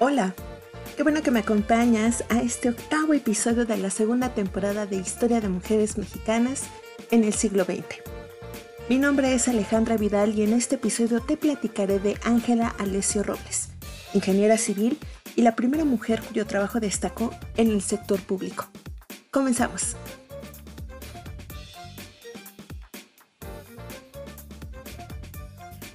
Hola, qué bueno que me acompañas a este octavo episodio de la segunda temporada de Historia de Mujeres Mexicanas en el siglo XX. Mi nombre es Alejandra Vidal y en este episodio te platicaré de Ángela Alessio Robles, ingeniera civil y la primera mujer cuyo trabajo destacó en el sector público. Comenzamos.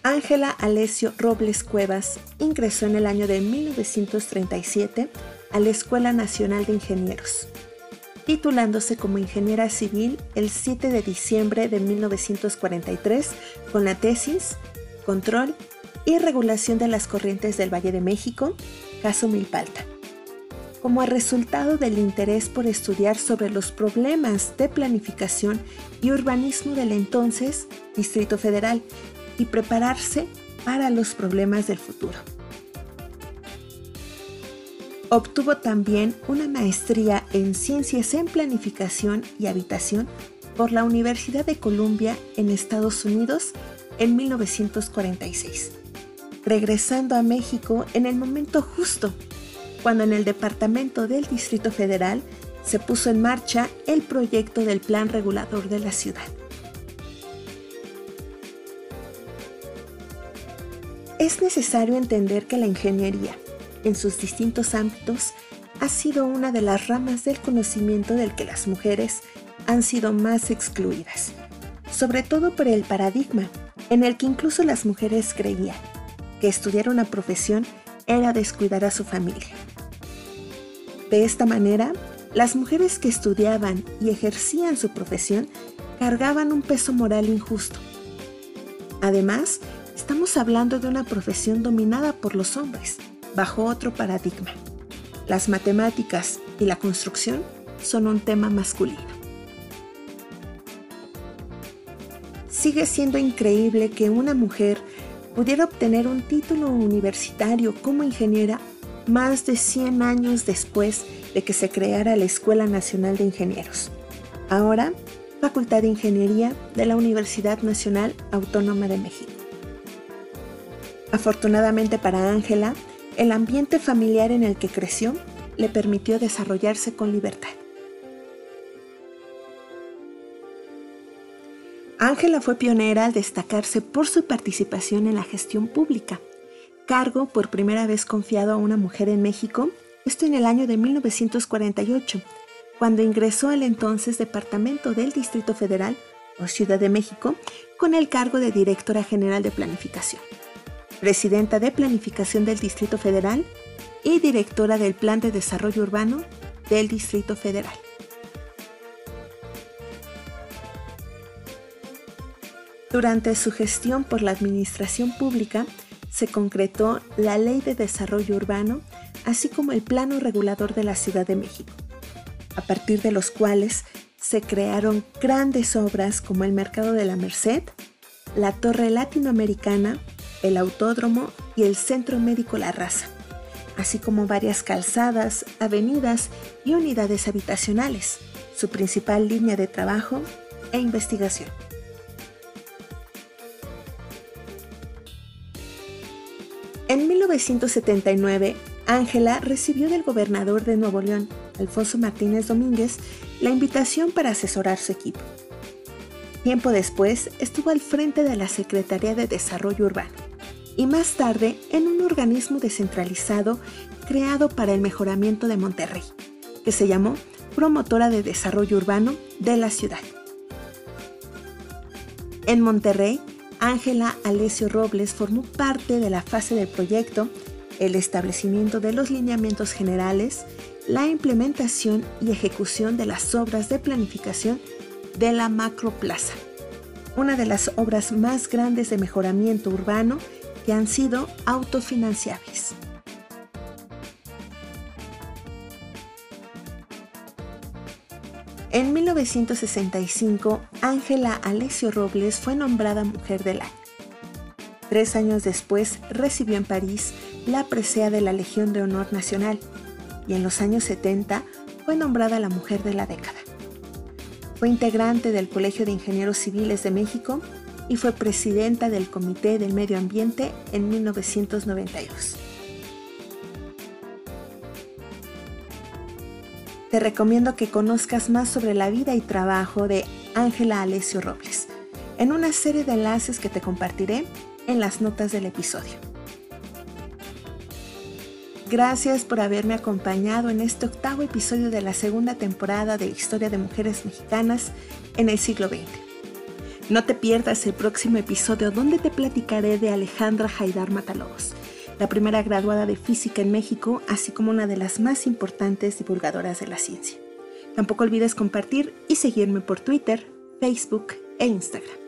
Ángela Alessio Robles Cuevas ingresó en el año de 1937 a la Escuela Nacional de Ingenieros, titulándose como ingeniera civil el 7 de diciembre de 1943 con la tesis Control y Regulación de las Corrientes del Valle de México, caso Milpalta. Como resultado del interés por estudiar sobre los problemas de planificación y urbanismo del entonces Distrito Federal y prepararse para los problemas del futuro. Obtuvo también una maestría en Ciencias en Planificación y Habitación por la Universidad de Columbia en Estados Unidos en 1946, regresando a México en el momento justo, cuando en el Departamento del Distrito Federal se puso en marcha el proyecto del Plan Regulador de la Ciudad. Es necesario entender que la ingeniería, en sus distintos ámbitos, ha sido una de las ramas del conocimiento del que las mujeres han sido más excluidas, sobre todo por el paradigma en el que incluso las mujeres creían que estudiar una profesión era descuidar a su familia. De esta manera, las mujeres que estudiaban y ejercían su profesión cargaban un peso moral injusto. Además, Estamos hablando de una profesión dominada por los hombres, bajo otro paradigma. Las matemáticas y la construcción son un tema masculino. Sigue siendo increíble que una mujer pudiera obtener un título universitario como ingeniera más de 100 años después de que se creara la Escuela Nacional de Ingenieros. Ahora, Facultad de Ingeniería de la Universidad Nacional Autónoma de México. Afortunadamente para Ángela, el ambiente familiar en el que creció le permitió desarrollarse con libertad. Ángela fue pionera al destacarse por su participación en la gestión pública, cargo por primera vez confiado a una mujer en México, esto en el año de 1948, cuando ingresó al entonces Departamento del Distrito Federal o Ciudad de México con el cargo de Directora General de Planificación presidenta de Planificación del Distrito Federal y directora del Plan de Desarrollo Urbano del Distrito Federal. Durante su gestión por la Administración Pública, se concretó la Ley de Desarrollo Urbano, así como el Plano Regulador de la Ciudad de México, a partir de los cuales se crearon grandes obras como el Mercado de la Merced, la Torre Latinoamericana, el autódromo y el Centro Médico La Raza, así como varias calzadas, avenidas y unidades habitacionales, su principal línea de trabajo e investigación. En 1979, Ángela recibió del gobernador de Nuevo León, Alfonso Martínez Domínguez, la invitación para asesorar su equipo. Tiempo después, estuvo al frente de la Secretaría de Desarrollo Urbano y más tarde en un organismo descentralizado creado para el mejoramiento de Monterrey, que se llamó Promotora de Desarrollo Urbano de la Ciudad. En Monterrey, Ángela Alessio Robles formó parte de la fase del proyecto, el establecimiento de los lineamientos generales, la implementación y ejecución de las obras de planificación de la Macroplaza, una de las obras más grandes de mejoramiento urbano que han sido autofinanciables. En 1965, Ángela Alessio Robles fue nombrada Mujer del Año. Tres años después recibió en París la presea de la Legión de Honor Nacional y en los años 70 fue nombrada la Mujer de la Década. Fue integrante del Colegio de Ingenieros Civiles de México y fue presidenta del Comité del Medio Ambiente en 1992. Te recomiendo que conozcas más sobre la vida y trabajo de Ángela Alessio Robles en una serie de enlaces que te compartiré en las notas del episodio. Gracias por haberme acompañado en este octavo episodio de la segunda temporada de Historia de Mujeres Mexicanas en el siglo XX. No te pierdas el próximo episodio donde te platicaré de Alejandra Haidar Matalobos, la primera graduada de física en México, así como una de las más importantes divulgadoras de la ciencia. Tampoco olvides compartir y seguirme por Twitter, Facebook e Instagram.